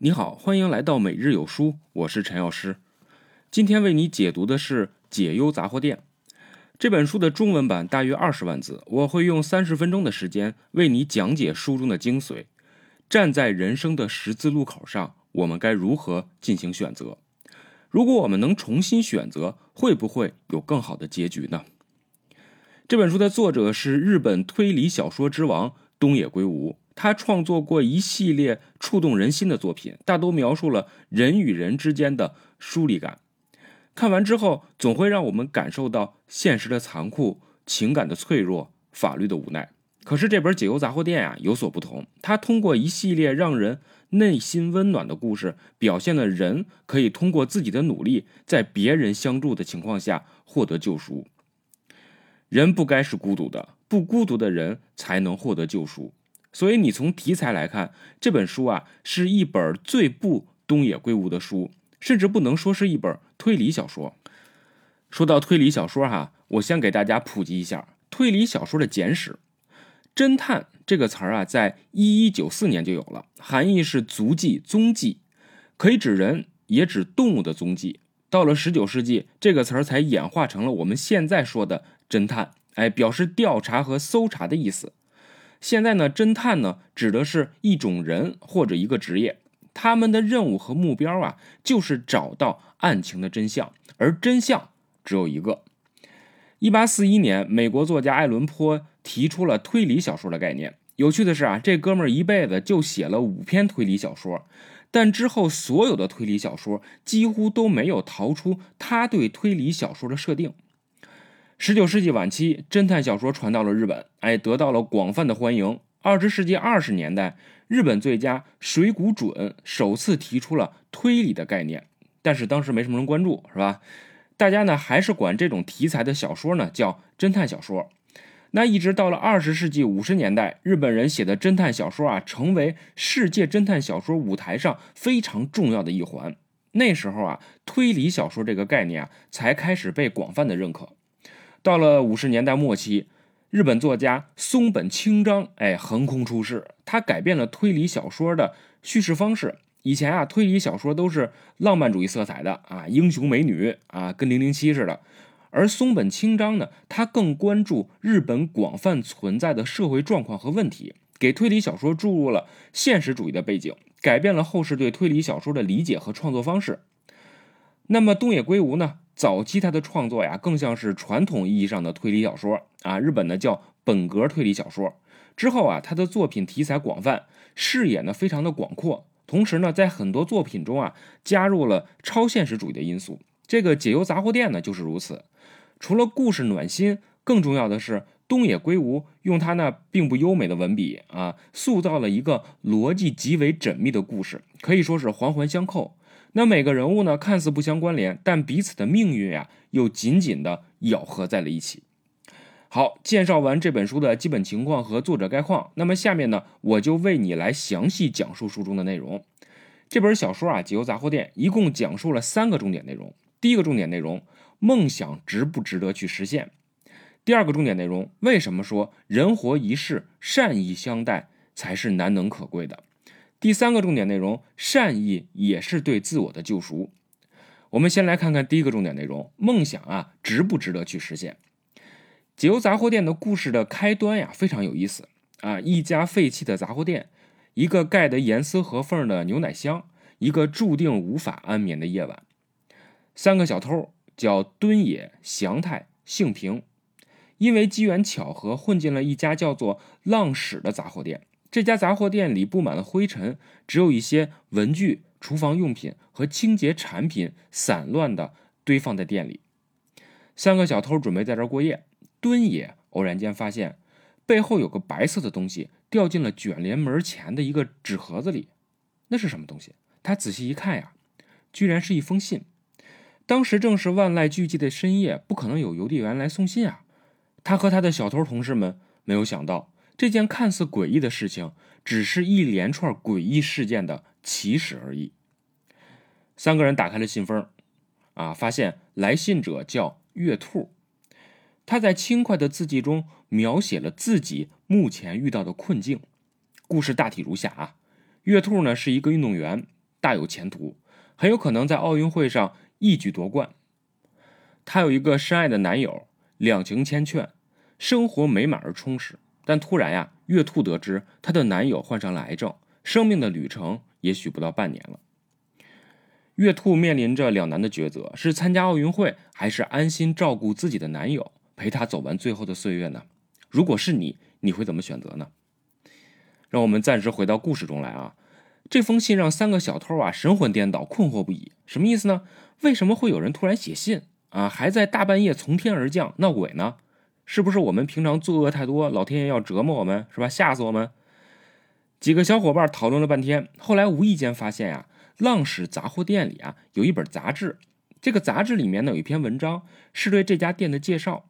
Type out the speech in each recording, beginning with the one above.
你好，欢迎来到每日有书，我是陈药师。今天为你解读的是《解忧杂货店》这本书的中文版，大约二十万字，我会用三十分钟的时间为你讲解书中的精髓。站在人生的十字路口上，我们该如何进行选择？如果我们能重新选择，会不会有更好的结局呢？这本书的作者是日本推理小说之王东野圭吾。他创作过一系列触动人心的作品，大都描述了人与人之间的疏离感。看完之后，总会让我们感受到现实的残酷、情感的脆弱、法律的无奈。可是这本《解忧杂货店》呀有所不同，他通过一系列让人内心温暖的故事，表现了人可以通过自己的努力，在别人相助的情况下获得救赎。人不该是孤独的，不孤独的人才能获得救赎。所以你从题材来看，这本书啊是一本最不东野圭吾的书，甚至不能说是一本推理小说。说到推理小说哈，我先给大家普及一下推理小说的简史。侦探这个词儿啊，在一一九四年就有了，含义是足迹、踪迹，可以指人，也指动物的踪迹。到了十九世纪，这个词儿才演化成了我们现在说的侦探，哎，表示调查和搜查的意思。现在呢，侦探呢指的是一种人或者一个职业，他们的任务和目标啊，就是找到案情的真相，而真相只有一个。一八四一年，美国作家爱伦坡提出了推理小说的概念。有趣的是啊，这哥们儿一辈子就写了五篇推理小说，但之后所有的推理小说几乎都没有逃出他对推理小说的设定。十九世纪晚期，侦探小说传到了日本，哎，得到了广泛的欢迎。二十世纪二十年代，日本作家水谷准首次提出了推理的概念，但是当时没什么人关注，是吧？大家呢还是管这种题材的小说呢叫侦探小说。那一直到了二十世纪五十年代，日本人写的侦探小说啊，成为世界侦探小说舞台上非常重要的一环。那时候啊，推理小说这个概念啊，才开始被广泛的认可。到了五十年代末期，日本作家松本清张哎横空出世，他改变了推理小说的叙事方式。以前啊，推理小说都是浪漫主义色彩的啊，英雄美女啊，跟零零七似的。而松本清张呢，他更关注日本广泛存在的社会状况和问题，给推理小说注入了现实主义的背景，改变了后世对推理小说的理解和创作方式。那么东野圭吾呢？早期他的创作呀，更像是传统意义上的推理小说啊，日本呢叫本格推理小说。之后啊，他的作品题材广泛，视野呢非常的广阔，同时呢，在很多作品中啊，加入了超现实主义的因素。这个解忧杂货店呢就是如此。除了故事暖心，更重要的是东野圭吾用他那并不优美的文笔啊，塑造了一个逻辑极为缜密的故事，可以说是环环相扣。那每个人物呢，看似不相关联，但彼此的命运呀，又紧紧的咬合在了一起。好，介绍完这本书的基本情况和作者概况，那么下面呢，我就为你来详细讲述书中的内容。这本小说啊，《解忧杂货店》一共讲述了三个重点内容。第一个重点内容，梦想值不值得去实现？第二个重点内容，为什么说人活一世，善意相待才是难能可贵的？第三个重点内容，善意也是对自我的救赎。我们先来看看第一个重点内容，梦想啊，值不值得去实现？解忧杂货店的故事的开端呀，非常有意思啊！一家废弃的杂货店，一个盖得严丝合缝的牛奶箱，一个注定无法安眠的夜晚。三个小偷叫敦野、祥太、幸平，因为机缘巧合混进了一家叫做浪矢的杂货店。这家杂货店里布满了灰尘，只有一些文具、厨房用品和清洁产品散乱地堆放在店里。三个小偷准备在这儿过夜。敦也偶然间发现，背后有个白色的东西掉进了卷帘门前的一个纸盒子里。那是什么东西？他仔细一看呀，居然是一封信。当时正是万籁俱寂的深夜，不可能有邮递员来送信啊。他和他的小偷同事们没有想到。这件看似诡异的事情，只是一连串诡异事件的起始而已。三个人打开了信封，啊，发现来信者叫月兔，他在轻快的字迹中描写了自己目前遇到的困境。故事大体如下啊：月兔呢是一个运动员，大有前途，很有可能在奥运会上一举夺冠。她有一个深爱的男友，两情缱绻，生活美满而充实。但突然呀，月兔得知她的男友患上了癌症，生命的旅程也许不到半年了。月兔面临着两难的抉择：是参加奥运会，还是安心照顾自己的男友，陪他走完最后的岁月呢？如果是你，你会怎么选择呢？让我们暂时回到故事中来啊。这封信让三个小偷啊神魂颠倒，困惑不已。什么意思呢？为什么会有人突然写信啊？还在大半夜从天而降闹鬼呢？是不是我们平常作恶太多，老天爷要折磨我们，是吧？吓死我们！几个小伙伴讨论了半天，后来无意间发现呀，浪矢杂货店里啊有一本杂志，这个杂志里面呢有一篇文章，是对这家店的介绍。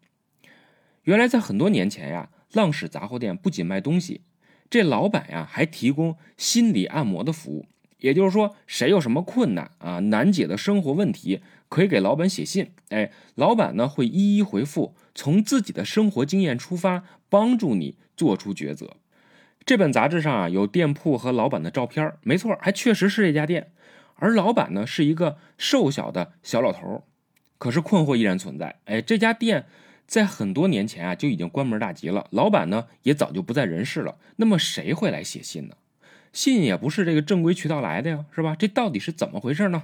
原来在很多年前呀，浪矢杂货店不仅卖东西。这老板呀，还提供心理按摩的服务，也就是说，谁有什么困难啊、难解的生活问题，可以给老板写信，哎，老板呢会一一回复，从自己的生活经验出发，帮助你做出抉择。这本杂志上啊有店铺和老板的照片，没错，还确实是这家店，而老板呢是一个瘦小的小老头，可是困惑依然存在，哎，这家店。在很多年前啊，就已经关门大吉了。老板呢，也早就不在人世了。那么谁会来写信呢？信也不是这个正规渠道来的呀，是吧？这到底是怎么回事呢？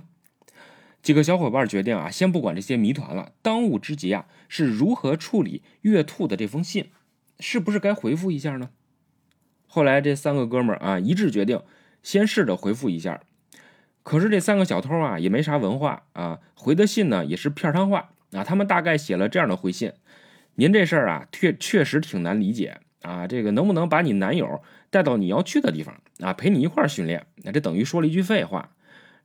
几个小伙伴决定啊，先不管这些谜团了。当务之急啊，是如何处理月兔的这封信，是不是该回复一下呢？后来这三个哥们儿啊，一致决定先试着回复一下。可是这三个小偷啊，也没啥文化啊，回的信呢，也是片汤话啊。他们大概写了这样的回信。您这事儿啊，确确实挺难理解啊。这个能不能把你男友带到你要去的地方啊，陪你一块儿训练？那这等于说了一句废话。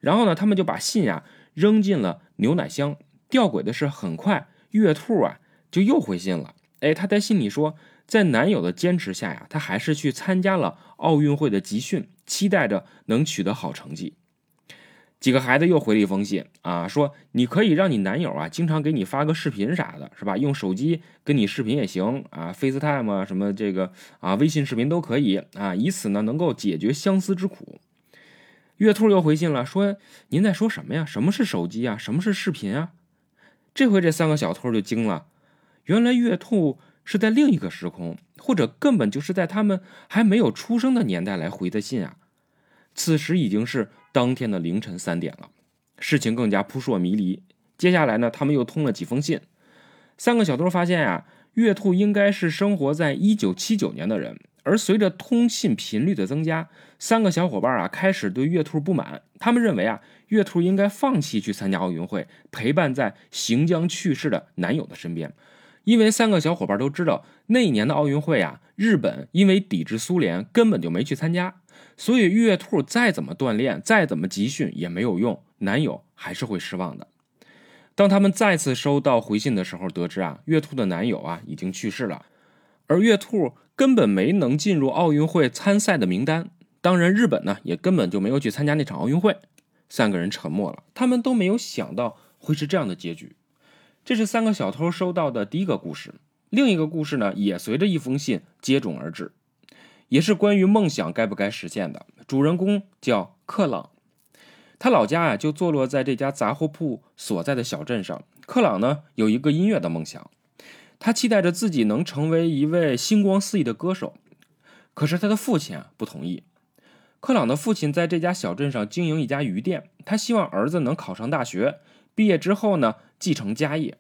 然后呢，他们就把信呀扔进了牛奶箱。吊诡的是，很快月兔啊就又回信了。哎，他在信里说，在男友的坚持下呀，他还是去参加了奥运会的集训，期待着能取得好成绩。几个孩子又回了一封信啊，说你可以让你男友啊经常给你发个视频啥的，是吧？用手机跟你视频也行啊，FaceTime 啊什么这个啊，微信视频都可以啊，以此呢能够解决相思之苦。月兔又回信了，说您在说什么呀？什么是手机啊？什么是视频啊？这回这三个小偷就惊了，原来月兔是在另一个时空，或者根本就是在他们还没有出生的年代来回的信啊。此时已经是。当天的凌晨三点了，事情更加扑朔迷离。接下来呢，他们又通了几封信。三个小偷发现呀，月兔应该是生活在一九七九年的人。而随着通信频率的增加，三个小伙伴啊开始对月兔不满。他们认为啊，月兔应该放弃去参加奥运会，陪伴在行将去世的男友的身边。因为三个小伙伴都知道，那一年的奥运会啊，日本因为抵制苏联，根本就没去参加。所以月兔再怎么锻炼，再怎么集训也没有用，男友还是会失望的。当他们再次收到回信的时候，得知啊，月兔的男友啊已经去世了，而月兔根本没能进入奥运会参赛的名单。当然，日本呢也根本就没有去参加那场奥运会。三个人沉默了，他们都没有想到会是这样的结局。这是三个小偷收到的第一个故事，另一个故事呢也随着一封信接踵而至。也是关于梦想该不该实现的。主人公叫克朗，他老家啊就坐落在这家杂货铺所在的小镇上。克朗呢有一个音乐的梦想，他期待着自己能成为一位星光四溢的歌手。可是他的父亲啊不同意。克朗的父亲在这家小镇上经营一家鱼店，他希望儿子能考上大学，毕业之后呢继承家业。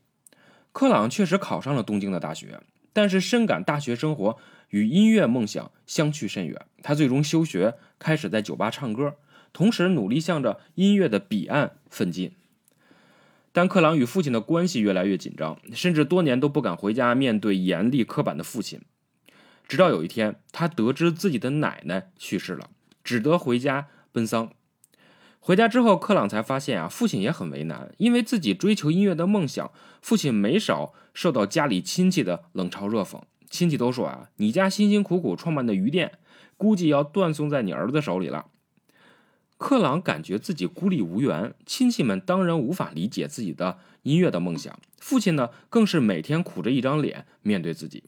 克朗确实考上了东京的大学，但是深感大学生活。与音乐梦想相去甚远，他最终休学，开始在酒吧唱歌，同时努力向着音乐的彼岸奋进。但克朗与父亲的关系越来越紧张，甚至多年都不敢回家面对严厉刻板的父亲。直到有一天，他得知自己的奶奶去世了，只得回家奔丧。回家之后，克朗才发现啊，父亲也很为难，因为自己追求音乐的梦想，父亲没少受到家里亲戚的冷嘲热讽。亲戚都说啊，你家辛辛苦苦创办的鱼店，估计要断送在你儿子手里了。克朗感觉自己孤立无援，亲戚们当然无法理解自己的音乐的梦想，父亲呢，更是每天苦着一张脸面对自己。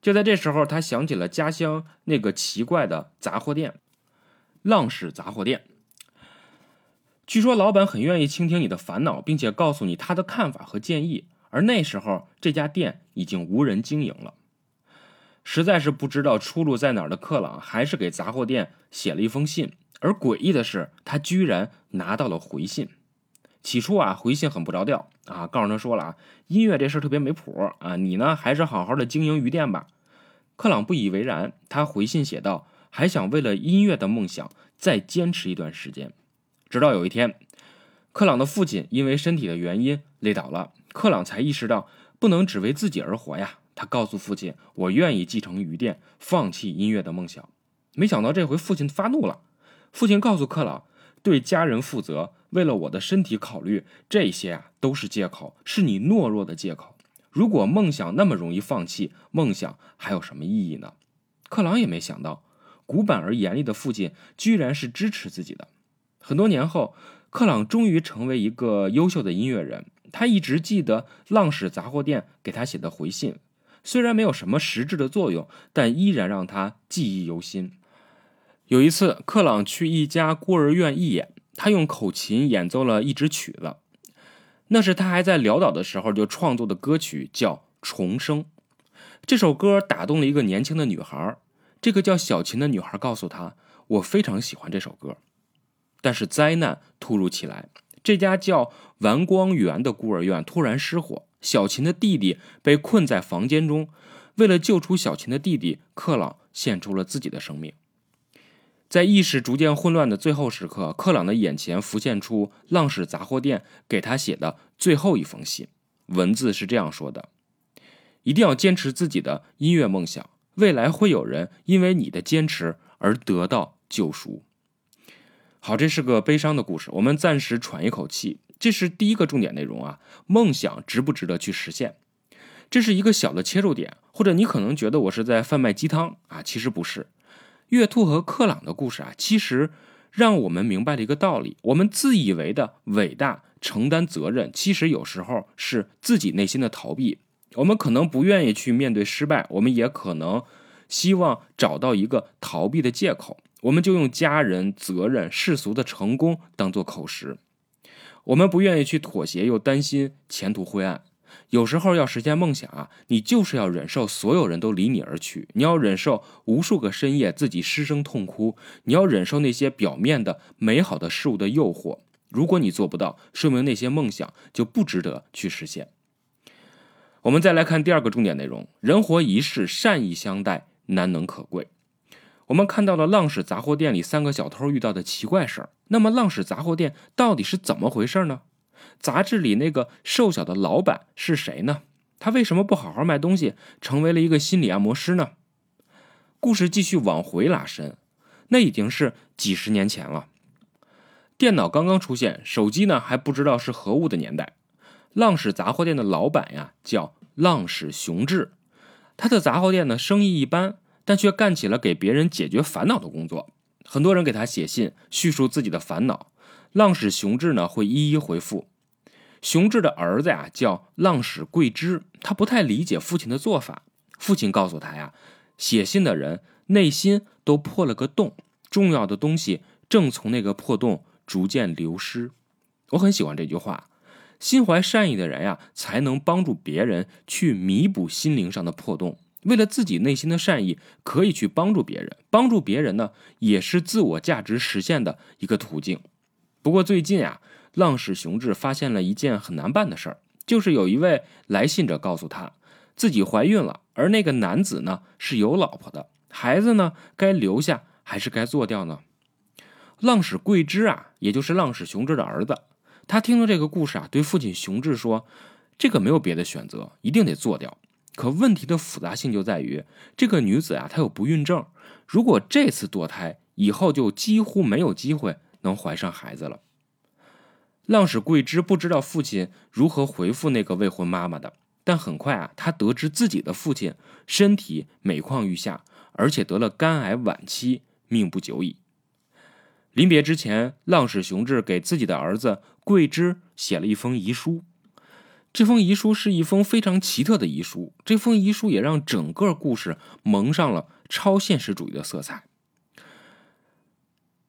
就在这时候，他想起了家乡那个奇怪的杂货店——浪矢杂货店。据说老板很愿意倾听你的烦恼，并且告诉你他的看法和建议。而那时候，这家店已经无人经营了。实在是不知道出路在哪儿的克朗，还是给杂货店写了一封信。而诡异的是，他居然拿到了回信。起初啊，回信很不着调啊，告诉他说了啊，音乐这事特别没谱啊，你呢还是好好的经营鱼店吧。克朗不以为然，他回信写道，还想为了音乐的梦想再坚持一段时间。直到有一天，克朗的父亲因为身体的原因累倒了。克朗才意识到不能只为自己而活呀！他告诉父亲：“我愿意继承鱼店，放弃音乐的梦想。”没想到这回父亲发怒了。父亲告诉克朗：“对家人负责，为了我的身体考虑，这些啊都是借口，是你懦弱的借口。如果梦想那么容易放弃，梦想还有什么意义呢？”克朗也没想到，古板而严厉的父亲居然是支持自己的。很多年后，克朗终于成为一个优秀的音乐人。他一直记得浪矢杂货店给他写的回信，虽然没有什么实质的作用，但依然让他记忆犹新。有一次，克朗去一家孤儿院义演，他用口琴演奏了一支曲子，那是他还在潦倒的时候就创作的歌曲，叫《重生》。这首歌打动了一个年轻的女孩，这个叫小琴的女孩告诉他：“我非常喜欢这首歌。”但是灾难突如其来。这家叫完光园的孤儿院突然失火，小琴的弟弟被困在房间中。为了救出小琴的弟弟，克朗献出了自己的生命。在意识逐渐混乱的最后时刻，克朗的眼前浮现出浪矢杂货店给他写的最后一封信，文字是这样说的：“一定要坚持自己的音乐梦想，未来会有人因为你的坚持而得到救赎。”好，这是个悲伤的故事，我们暂时喘一口气。这是第一个重点内容啊，梦想值不值得去实现？这是一个小的切入点，或者你可能觉得我是在贩卖鸡汤啊，其实不是。月兔和克朗的故事啊，其实让我们明白了一个道理：我们自以为的伟大、承担责任，其实有时候是自己内心的逃避。我们可能不愿意去面对失败，我们也可能希望找到一个逃避的借口。我们就用家人、责任、世俗的成功当做口实，我们不愿意去妥协，又担心前途灰暗。有时候要实现梦想啊，你就是要忍受所有人都离你而去，你要忍受无数个深夜自己失声痛哭，你要忍受那些表面的美好的事物的诱惑。如果你做不到，说明那些梦想就不值得去实现。我们再来看第二个重点内容：人活一世，善意相待，难能可贵。我们看到了浪矢杂货店里三个小偷遇到的奇怪事儿。那么，浪矢杂货店到底是怎么回事呢？杂志里那个瘦小的老板是谁呢？他为什么不好好卖东西，成为了一个心理按摩师呢？故事继续往回拉伸，那已经是几十年前了。电脑刚刚出现，手机呢还不知道是何物的年代。浪矢杂货店的老板呀，叫浪矢雄志，他的杂货店呢生意一般。但却干起了给别人解决烦恼的工作。很多人给他写信，叙述自己的烦恼。浪矢雄志呢会一一回复。雄志的儿子呀叫浪矢贵之，他不太理解父亲的做法。父亲告诉他呀，写信的人内心都破了个洞，重要的东西正从那个破洞逐渐流失。我很喜欢这句话。心怀善意的人呀，才能帮助别人去弥补心灵上的破洞。为了自己内心的善意，可以去帮助别人。帮助别人呢，也是自我价值实现的一个途径。不过最近啊，浪矢雄志发现了一件很难办的事儿，就是有一位来信者告诉他，自己怀孕了，而那个男子呢是有老婆的，孩子呢该留下还是该做掉呢？浪矢贵之啊，也就是浪矢雄志的儿子，他听了这个故事啊，对父亲雄志说：“这个没有别的选择，一定得做掉。”可问题的复杂性就在于，这个女子啊，她有不孕症。如果这次堕胎，以后就几乎没有机会能怀上孩子了。浪矢桂枝不知道父亲如何回复那个未婚妈妈的，但很快啊，他得知自己的父亲身体每况愈下，而且得了肝癌晚期，命不久矣。临别之前，浪矢雄志给自己的儿子桂枝写了一封遗书。这封遗书是一封非常奇特的遗书，这封遗书也让整个故事蒙上了超现实主义的色彩。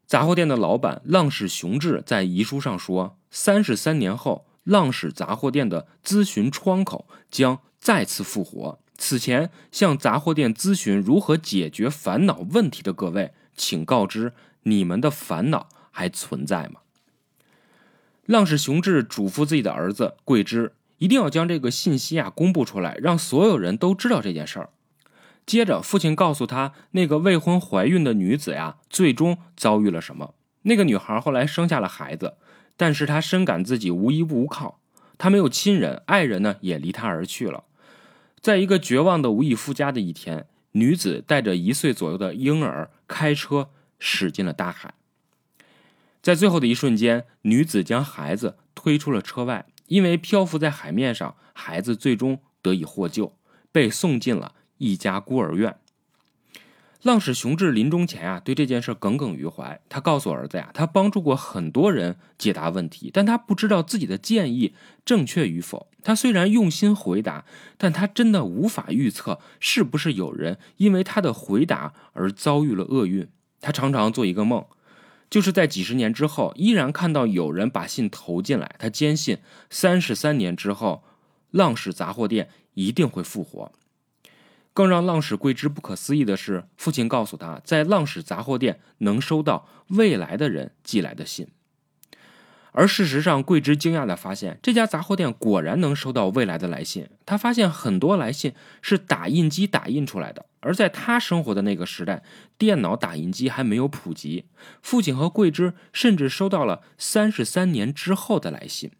杂货店的老板浪矢雄志在遗书上说，三十三年后，浪矢杂货店的咨询窗口将再次复活。此前向杂货店咨询如何解决烦恼问题的各位，请告知你们的烦恼还存在吗？浪矢雄志嘱咐自己的儿子桂枝，一定要将这个信息啊公布出来，让所有人都知道这件事儿。接着，父亲告诉他，那个未婚怀孕的女子呀，最终遭遇了什么？那个女孩后来生下了孩子，但是她深感自己无依无靠，她没有亲人，爱人呢也离她而去了。在一个绝望的无以复加的一天，女子带着一岁左右的婴儿开车驶进了大海。在最后的一瞬间，女子将孩子推出了车外，因为漂浮在海面上，孩子最终得以获救，被送进了一家孤儿院。浪矢雄志临终前啊，对这件事耿耿于怀。他告诉儿子呀，他帮助过很多人解答问题，但他不知道自己的建议正确与否。他虽然用心回答，但他真的无法预测是不是有人因为他的回答而遭遇了厄运。他常常做一个梦，就是在几十年之后，依然看到有人把信投进来。他坚信，三十三年之后，浪矢杂货店一定会复活。更让浪矢桂枝不可思议的是，父亲告诉他在浪矢杂货店能收到未来的人寄来的信。而事实上，桂枝惊讶地发现，这家杂货店果然能收到未来的来信。他发现很多来信是打印机打印出来的，而在他生活的那个时代，电脑打印机还没有普及。父亲和桂枝甚至收到了三十三年之后的来信。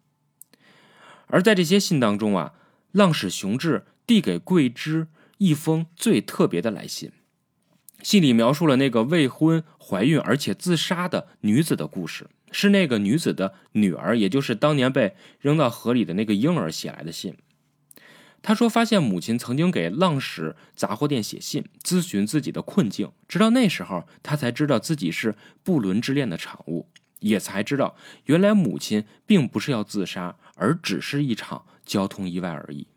而在这些信当中啊，浪矢雄志递给桂枝。一封最特别的来信，信里描述了那个未婚怀孕而且自杀的女子的故事，是那个女子的女儿，也就是当年被扔到河里的那个婴儿写来的信。他说，发现母亲曾经给浪矢杂货店写信，咨询自己的困境，直到那时候，他才知道自己是不伦之恋的产物，也才知道原来母亲并不是要自杀，而只是一场交通意外而已。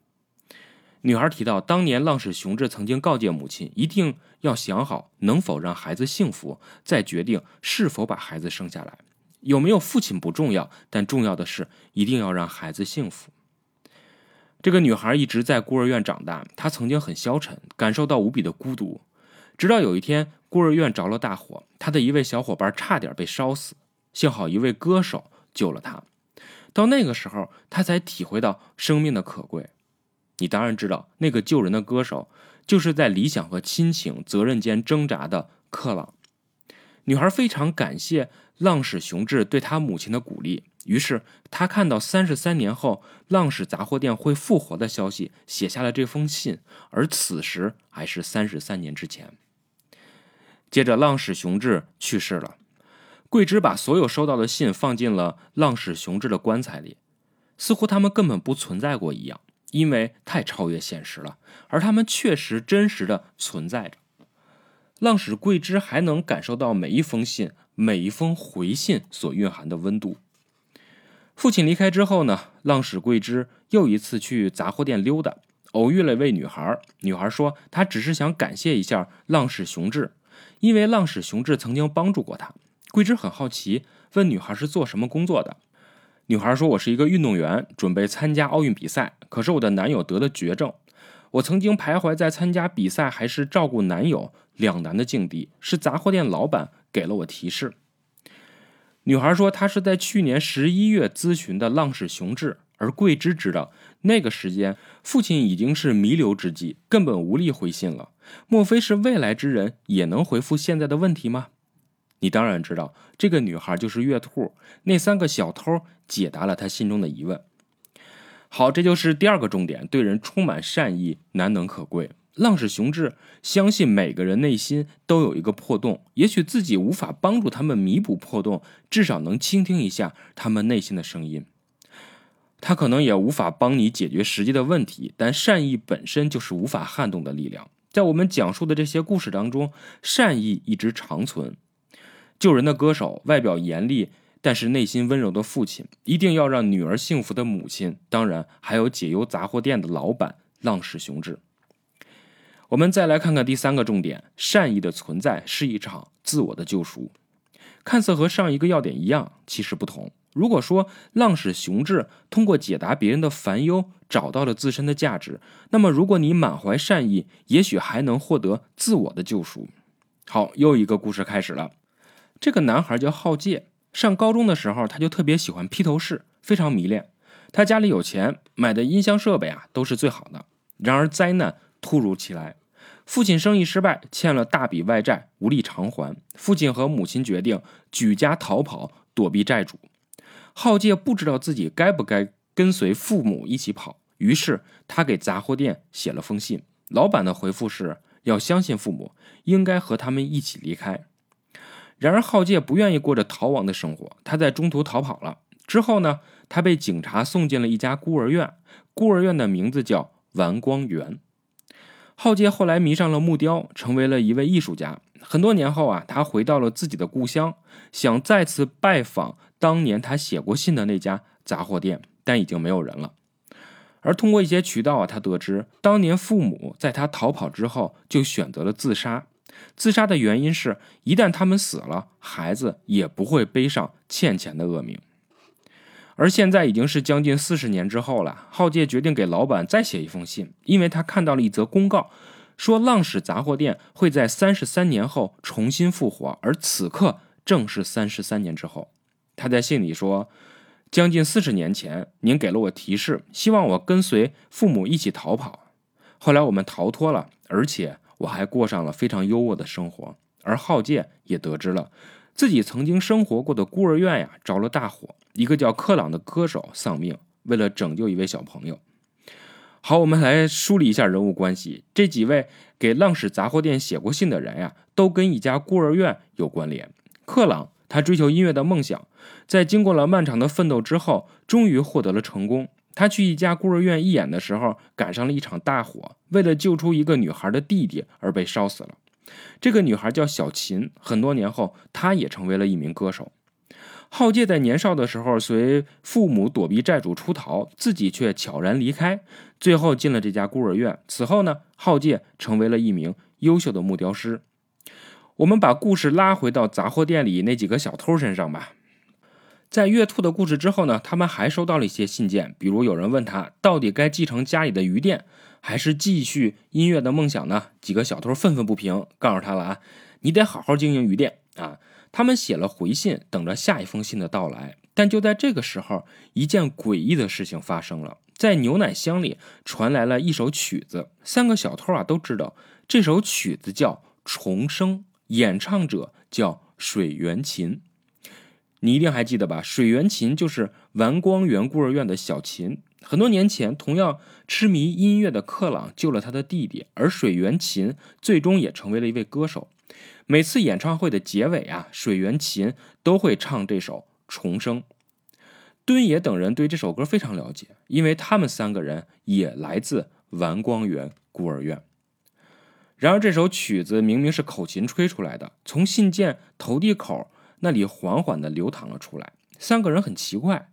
女孩提到，当年浪矢雄志曾经告诫母亲，一定要想好能否让孩子幸福，再决定是否把孩子生下来。有没有父亲不重要，但重要的是一定要让孩子幸福。这个女孩一直在孤儿院长大，她曾经很消沉，感受到无比的孤独。直到有一天，孤儿院着了大火，她的一位小伙伴差点被烧死，幸好一位歌手救了她。到那个时候，她才体会到生命的可贵。你当然知道，那个救人的歌手就是在理想和亲情、责任间挣扎的克朗。女孩非常感谢浪矢雄志对她母亲的鼓励，于是她看到三十三年后浪矢杂货店会复活的消息，写下了这封信。而此时还是三十三年之前。接着，浪矢雄志去世了，桂枝把所有收到的信放进了浪矢雄志的棺材里，似乎他们根本不存在过一样。因为太超越现实了，而他们确实真实的存在着。浪矢桂枝还能感受到每一封信、每一封回信所蕴含的温度。父亲离开之后呢，浪矢桂枝又一次去杂货店溜达，偶遇了一位女孩。女孩说，她只是想感谢一下浪矢雄志，因为浪矢雄志曾经帮助过她。桂枝很好奇，问女孩是做什么工作的。女孩说：“我是一个运动员，准备参加奥运比赛。可是我的男友得了绝症，我曾经徘徊在参加比赛还是照顾男友两难的境地。是杂货店老板给了我提示。”女孩说：“她是在去年十一月咨询的浪矢雄志，而桂枝知道那个时间父亲已经是弥留之际，根本无力回信了。莫非是未来之人也能回复现在的问题吗？”你当然知道，这个女孩就是月兔。那三个小偷解答了他心中的疑问。好，这就是第二个重点：对人充满善意，难能可贵。浪矢雄志相信每个人内心都有一个破洞，也许自己无法帮助他们弥补破洞，至少能倾听一下他们内心的声音。他可能也无法帮你解决实际的问题，但善意本身就是无法撼动的力量。在我们讲述的这些故事当中，善意一直长存。救人的歌手，外表严厉但是内心温柔的父亲，一定要让女儿幸福的母亲，当然还有解忧杂货店的老板浪矢雄志。我们再来看看第三个重点：善意的存在是一场自我的救赎。看似和上一个要点一样，其实不同。如果说浪矢雄志通过解答别人的烦忧找到了自身的价值，那么如果你满怀善意，也许还能获得自我的救赎。好，又一个故事开始了。这个男孩叫浩介，上高中的时候他就特别喜欢披头士，非常迷恋。他家里有钱，买的音箱设备啊都是最好的。然而灾难突如其来，父亲生意失败，欠了大笔外债，无力偿还。父亲和母亲决定举家逃跑，躲避债主。浩介不知道自己该不该跟随父母一起跑，于是他给杂货店写了封信。老板的回复是要相信父母，应该和他们一起离开。然而浩介不愿意过着逃亡的生活，他在中途逃跑了。之后呢，他被警察送进了一家孤儿院，孤儿院的名字叫完光园。浩介后来迷上了木雕，成为了一位艺术家。很多年后啊，他回到了自己的故乡，想再次拜访。当年他写过信的那家杂货店，但已经没有人了。而通过一些渠道啊，他得知当年父母在他逃跑之后就选择了自杀。自杀的原因是，一旦他们死了，孩子也不会背上欠钱的恶名。而现在已经是将近四十年之后了，浩介决定给老板再写一封信，因为他看到了一则公告，说浪矢杂货店会在三十三年后重新复活，而此刻正是三十三年之后。他在信里说：“将近四十年前，您给了我提示，希望我跟随父母一起逃跑。后来我们逃脱了，而且我还过上了非常优渥的生活。而浩介也得知了自己曾经生活过的孤儿院呀着了大火，一个叫克朗的歌手丧命。为了拯救一位小朋友，好，我们来梳理一下人物关系。这几位给浪矢杂货店写过信的人呀，都跟一家孤儿院有关联。克朗。”他追求音乐的梦想，在经过了漫长的奋斗之后，终于获得了成功。他去一家孤儿院义演的时候，赶上了一场大火，为了救出一个女孩的弟弟而被烧死了。这个女孩叫小琴。很多年后，她也成为了一名歌手。浩介在年少的时候随父母躲避债主出逃，自己却悄然离开，最后进了这家孤儿院。此后呢，浩介成为了一名优秀的木雕师。我们把故事拉回到杂货店里那几个小偷身上吧。在月兔的故事之后呢，他们还收到了一些信件，比如有人问他到底该继承家里的鱼店，还是继续音乐的梦想呢？几个小偷愤愤不平，告诉他了啊，你得好好经营鱼店啊。他们写了回信，等着下一封信的到来。但就在这个时候，一件诡异的事情发生了，在牛奶箱里传来了一首曲子。三个小偷啊都知道这首曲子叫《重生》。演唱者叫水原琴，你一定还记得吧？水原琴就是丸光园孤儿院的小琴。很多年前，同样痴迷音乐的克朗救了他的弟弟，而水原琴最终也成为了一位歌手。每次演唱会的结尾啊，水原琴都会唱这首《重生》。敦野等人对这首歌非常了解，因为他们三个人也来自丸光园孤儿院。然而，这首曲子明明是口琴吹出来的，从信件投递口那里缓缓地流淌了出来。三个人很奇怪，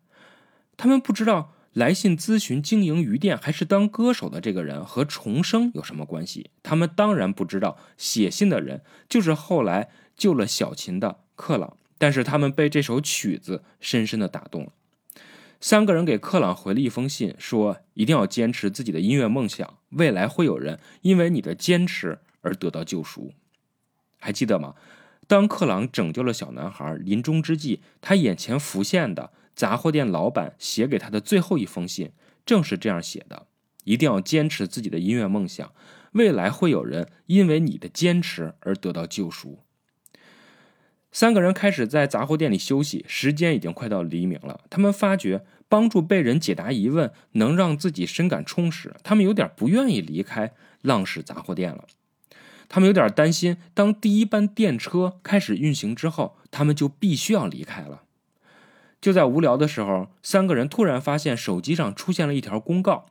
他们不知道来信咨询经营鱼店还是当歌手的这个人和重生有什么关系。他们当然不知道写信的人就是后来救了小琴的克朗，但是他们被这首曲子深深地打动了。三个人给克朗回了一封信，说一定要坚持自己的音乐梦想，未来会有人因为你的坚持而得到救赎。还记得吗？当克朗拯救了小男孩，临终之际，他眼前浮现的杂货店老板写给他的最后一封信，正是这样写的：一定要坚持自己的音乐梦想，未来会有人因为你的坚持而得到救赎。三个人开始在杂货店里休息，时间已经快到黎明了。他们发觉帮助被人解答疑问能让自己深感充实，他们有点不愿意离开浪矢杂货店了。他们有点担心，当第一班电车开始运行之后，他们就必须要离开了。就在无聊的时候，三个人突然发现手机上出现了一条公告：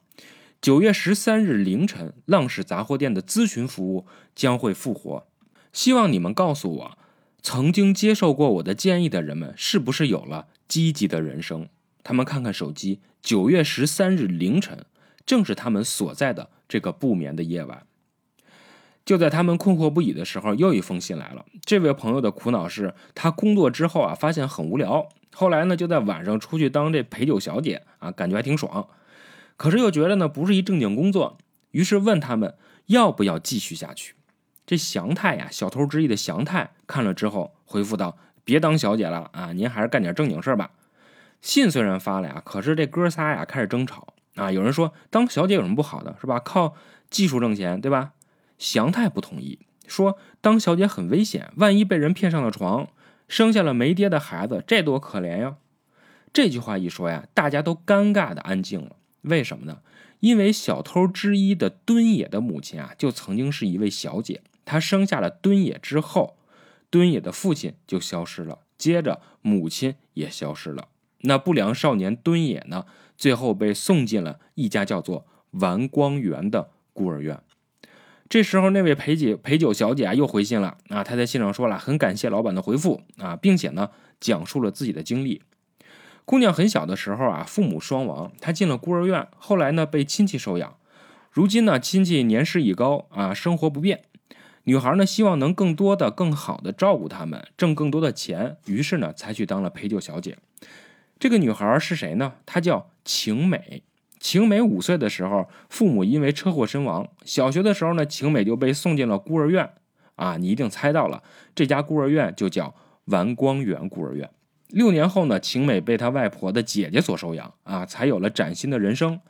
九月十三日凌晨，浪矢杂货店的咨询服务将会复活，希望你们告诉我。曾经接受过我的建议的人们，是不是有了积极的人生？他们看看手机，九月十三日凌晨，正是他们所在的这个不眠的夜晚。就在他们困惑不已的时候，又一封信来了。这位朋友的苦恼是他工作之后啊，发现很无聊，后来呢就在晚上出去当这陪酒小姐啊，感觉还挺爽。可是又觉得呢不是一正经工作，于是问他们要不要继续下去。这祥太呀，小偷之一的祥太看了之后回复道：“别当小姐了啊，您还是干点正经事吧。”信虽然发了呀，可是这哥仨呀开始争吵啊。有人说当小姐有什么不好的，是吧？靠技术挣钱，对吧？祥太不同意，说当小姐很危险，万一被人骗上了床，生下了没爹的孩子，这多可怜呀！这句话一说呀，大家都尴尬的安静了。为什么呢？因为小偷之一的敦野的母亲啊，就曾经是一位小姐。她生下了敦野之后，敦野的父亲就消失了，接着母亲也消失了。那不良少年敦野呢，最后被送进了一家叫做丸光园的孤儿院。这时候，那位陪酒陪酒小姐啊，又回信了啊。她在信上说了，很感谢老板的回复啊，并且呢，讲述了自己的经历。姑娘很小的时候啊，父母双亡，她进了孤儿院，后来呢，被亲戚收养。如今呢，亲戚年事已高啊，生活不便。女孩呢，希望能更多的、更好的照顾他们，挣更多的钱，于是呢，才去当了陪酒小姐。这个女孩是谁呢？她叫晴美。晴美五岁的时候，父母因为车祸身亡。小学的时候呢，晴美就被送进了孤儿院。啊，你一定猜到了，这家孤儿院就叫丸光园孤儿院。六年后呢，晴美被她外婆的姐姐所收养。啊，才有了崭新的人生。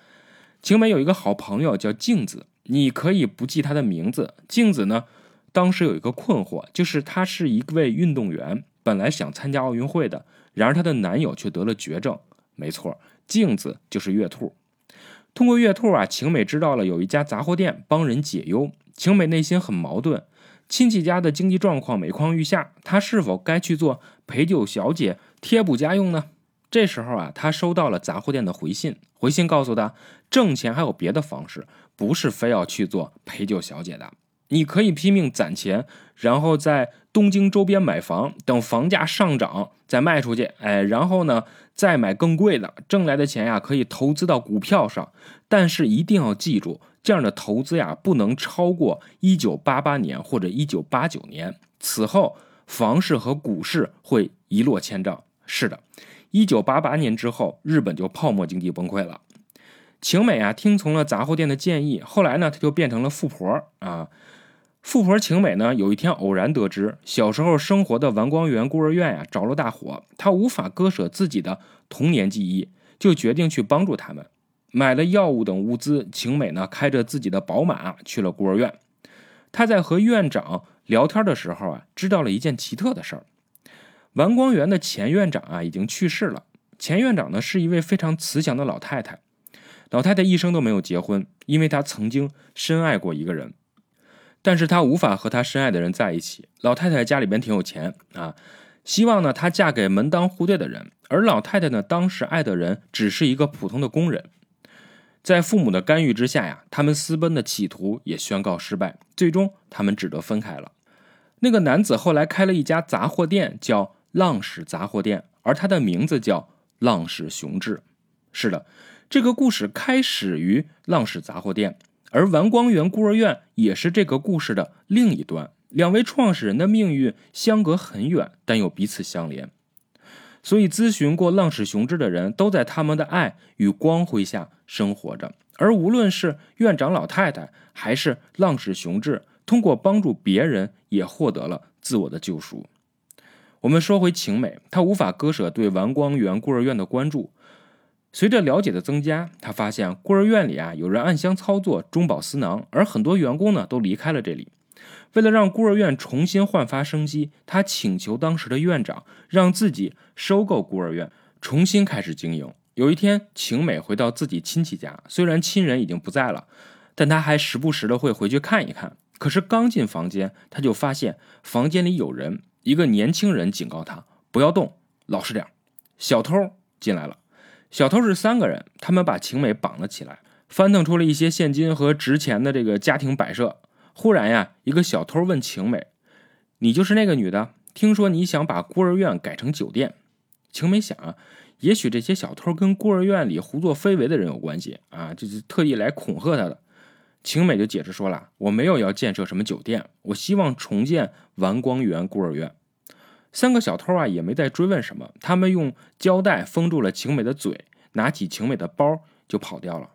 晴美有一个好朋友叫镜子，你可以不记她的名字。镜子呢，当时有一个困惑，就是她是一位运动员，本来想参加奥运会的，然而她的男友却得了绝症。没错，镜子就是月兔。通过月兔啊，晴美知道了有一家杂货店帮人解忧。晴美内心很矛盾，亲戚家的经济状况每况愈下，她是否该去做陪酒小姐贴补家用呢？这时候啊，她收到了杂货店的回信，回信告诉她，挣钱还有别的方式，不是非要去做陪酒小姐的。你可以拼命攒钱，然后在东京周边买房，等房价上涨再卖出去。哎，然后呢，再买更贵的，挣来的钱呀，可以投资到股票上。但是一定要记住，这样的投资呀，不能超过一九八八年或者一九八九年。此后，房市和股市会一落千丈。是的，一九八八年之后，日本就泡沫经济崩溃了。晴美啊，听从了杂货店的建议，后来呢，她就变成了富婆啊。富婆晴美呢，有一天偶然得知小时候生活的丸光园孤儿院呀着了大火，她无法割舍自己的童年记忆，就决定去帮助他们。买了药物等物资，晴美呢开着自己的宝马去了孤儿院。她在和院长聊天的时候啊，知道了一件奇特的事儿：丸光园的前院长啊已经去世了。前院长呢是一位非常慈祥的老太太，老太太一生都没有结婚，因为她曾经深爱过一个人。但是她无法和她深爱的人在一起。老太太家里边挺有钱啊，希望呢她嫁给门当户对的人。而老太太呢，当时爱的人只是一个普通的工人。在父母的干预之下呀，他们私奔的企图也宣告失败。最终，他们只得分开了。那个男子后来开了一家杂货店，叫浪矢杂货店，而他的名字叫浪矢雄志。是的，这个故事开始于浪矢杂货店。而完光园孤儿院也是这个故事的另一端，两位创始人的命运相隔很远，但又彼此相连。所以，咨询过浪矢雄志的人都在他们的爱与光辉下生活着。而无论是院长老太太，还是浪矢雄志，通过帮助别人，也获得了自我的救赎。我们说回晴美，她无法割舍对完光园孤儿院的关注。随着了解的增加，他发现孤儿院里啊有人暗箱操作中饱私囊，而很多员工呢都离开了这里。为了让孤儿院重新焕发生机，他请求当时的院长让自己收购孤儿院，重新开始经营。有一天，晴美回到自己亲戚家，虽然亲人已经不在了，但他还时不时的会回去看一看。可是刚进房间，他就发现房间里有人，一个年轻人警告他不要动，老实点。小偷进来了。小偷是三个人，他们把晴美绑了起来，翻腾出了一些现金和值钱的这个家庭摆设。忽然呀，一个小偷问晴美：“你就是那个女的？听说你想把孤儿院改成酒店？”晴美想啊，也许这些小偷跟孤儿院里胡作非为的人有关系啊，就是特意来恐吓他的。晴美就解释说了：“我没有要建设什么酒店，我希望重建完光园孤儿院。”三个小偷啊也没再追问什么，他们用胶带封住了晴美的嘴，拿起晴美的包就跑掉了。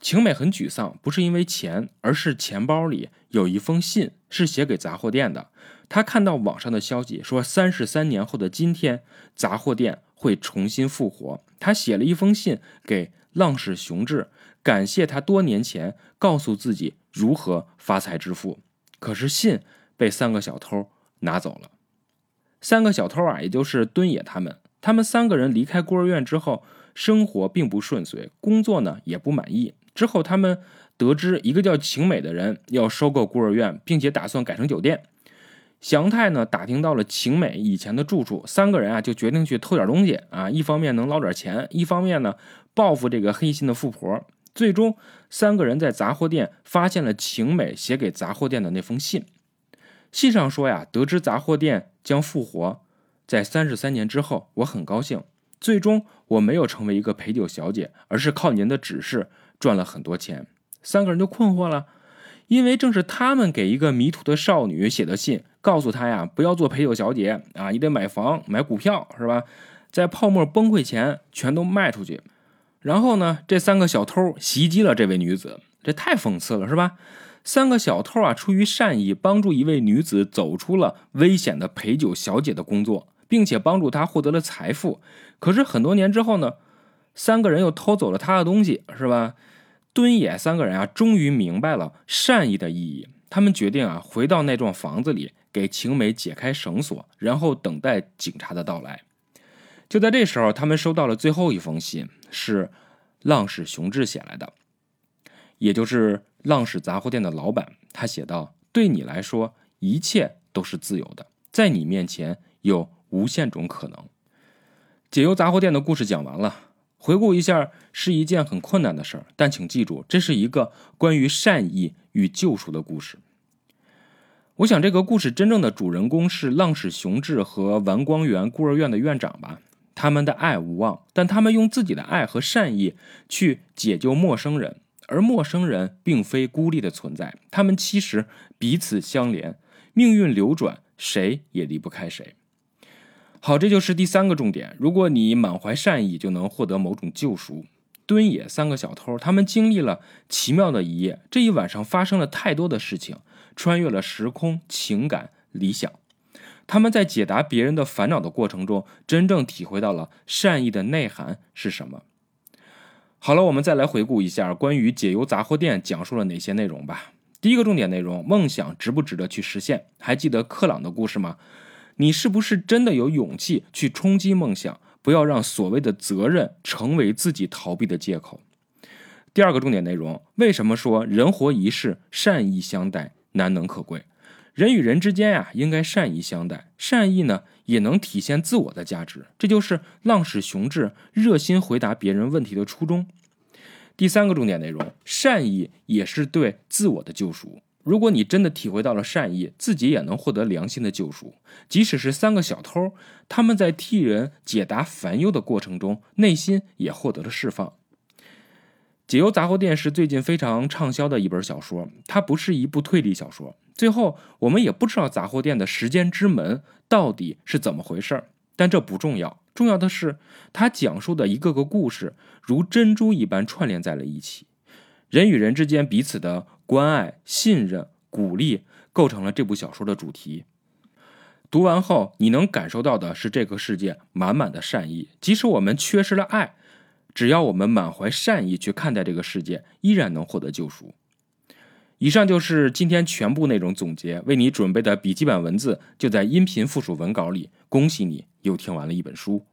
晴美很沮丧，不是因为钱，而是钱包里有一封信，是写给杂货店的。他看到网上的消息说，三十三年后的今天，杂货店会重新复活。他写了一封信给浪矢雄志，感谢他多年前告诉自己如何发财致富。可是信被三个小偷拿走了。三个小偷啊，也就是敦野他们，他们三个人离开孤儿院之后，生活并不顺遂，工作呢也不满意。之后，他们得知一个叫晴美的人要收购孤儿院，并且打算改成酒店。祥太呢打听到了晴美以前的住处，三个人啊就决定去偷点东西啊，一方面能捞点钱，一方面呢报复这个黑心的富婆。最终，三个人在杂货店发现了晴美写给杂货店的那封信。信上说呀，得知杂货店将复活，在三十三年之后，我很高兴。最终，我没有成为一个陪酒小姐，而是靠您的指示。赚了很多钱，三个人就困惑了，因为正是他们给一个迷途的少女写的信，告诉她呀，不要做陪酒小姐啊，你得买房、买股票，是吧？在泡沫崩溃前全都卖出去。然后呢，这三个小偷袭击了这位女子，这太讽刺了，是吧？三个小偷啊，出于善意，帮助一位女子走出了危险的陪酒小姐的工作，并且帮助她获得了财富。可是很多年之后呢，三个人又偷走了她的东西，是吧？敦野三个人啊，终于明白了善意的意义。他们决定啊，回到那幢房子里，给晴美解开绳索，然后等待警察的到来。就在这时候，他们收到了最后一封信，是浪矢雄志写来的，也就是浪矢杂货店的老板。他写道：“对你来说，一切都是自由的，在你面前有无限种可能。”解忧杂货店的故事讲完了。回顾一下是一件很困难的事儿，但请记住，这是一个关于善意与救赎的故事。我想，这个故事真正的主人公是浪矢雄志和丸光园孤儿院的院长吧？他们的爱无望，但他们用自己的爱和善意去解救陌生人，而陌生人并非孤立的存在，他们其实彼此相连，命运流转，谁也离不开谁。好，这就是第三个重点。如果你满怀善意，就能获得某种救赎。敦野三个小偷，他们经历了奇妙的一夜。这一晚上发生了太多的事情，穿越了时空、情感、理想。他们在解答别人的烦恼的过程中，真正体会到了善意的内涵是什么。好了，我们再来回顾一下关于解忧杂货店讲述了哪些内容吧。第一个重点内容：梦想值不值得去实现？还记得克朗的故事吗？你是不是真的有勇气去冲击梦想？不要让所谓的责任成为自己逃避的借口。第二个重点内容：为什么说人活一世，善意相待难能可贵？人与人之间呀，应该善意相待。善意呢，也能体现自我的价值。这就是浪矢雄志热心回答别人问题的初衷。第三个重点内容：善意也是对自我的救赎。如果你真的体会到了善意，自己也能获得良心的救赎。即使是三个小偷，他们在替人解答烦忧的过程中，内心也获得了释放。解忧杂货店是最近非常畅销的一本小说，它不是一部推理小说。最后，我们也不知道杂货店的时间之门到底是怎么回事儿，但这不重要。重要的是，它讲述的一个个故事如珍珠一般串联在了一起。人与人之间彼此的关爱、信任、鼓励，构成了这部小说的主题。读完后，你能感受到的是这个世界满满的善意。即使我们缺失了爱，只要我们满怀善意去看待这个世界，依然能获得救赎。以上就是今天全部内容总结，为你准备的笔记本文字就在音频附属文稿里。恭喜你又听完了一本书。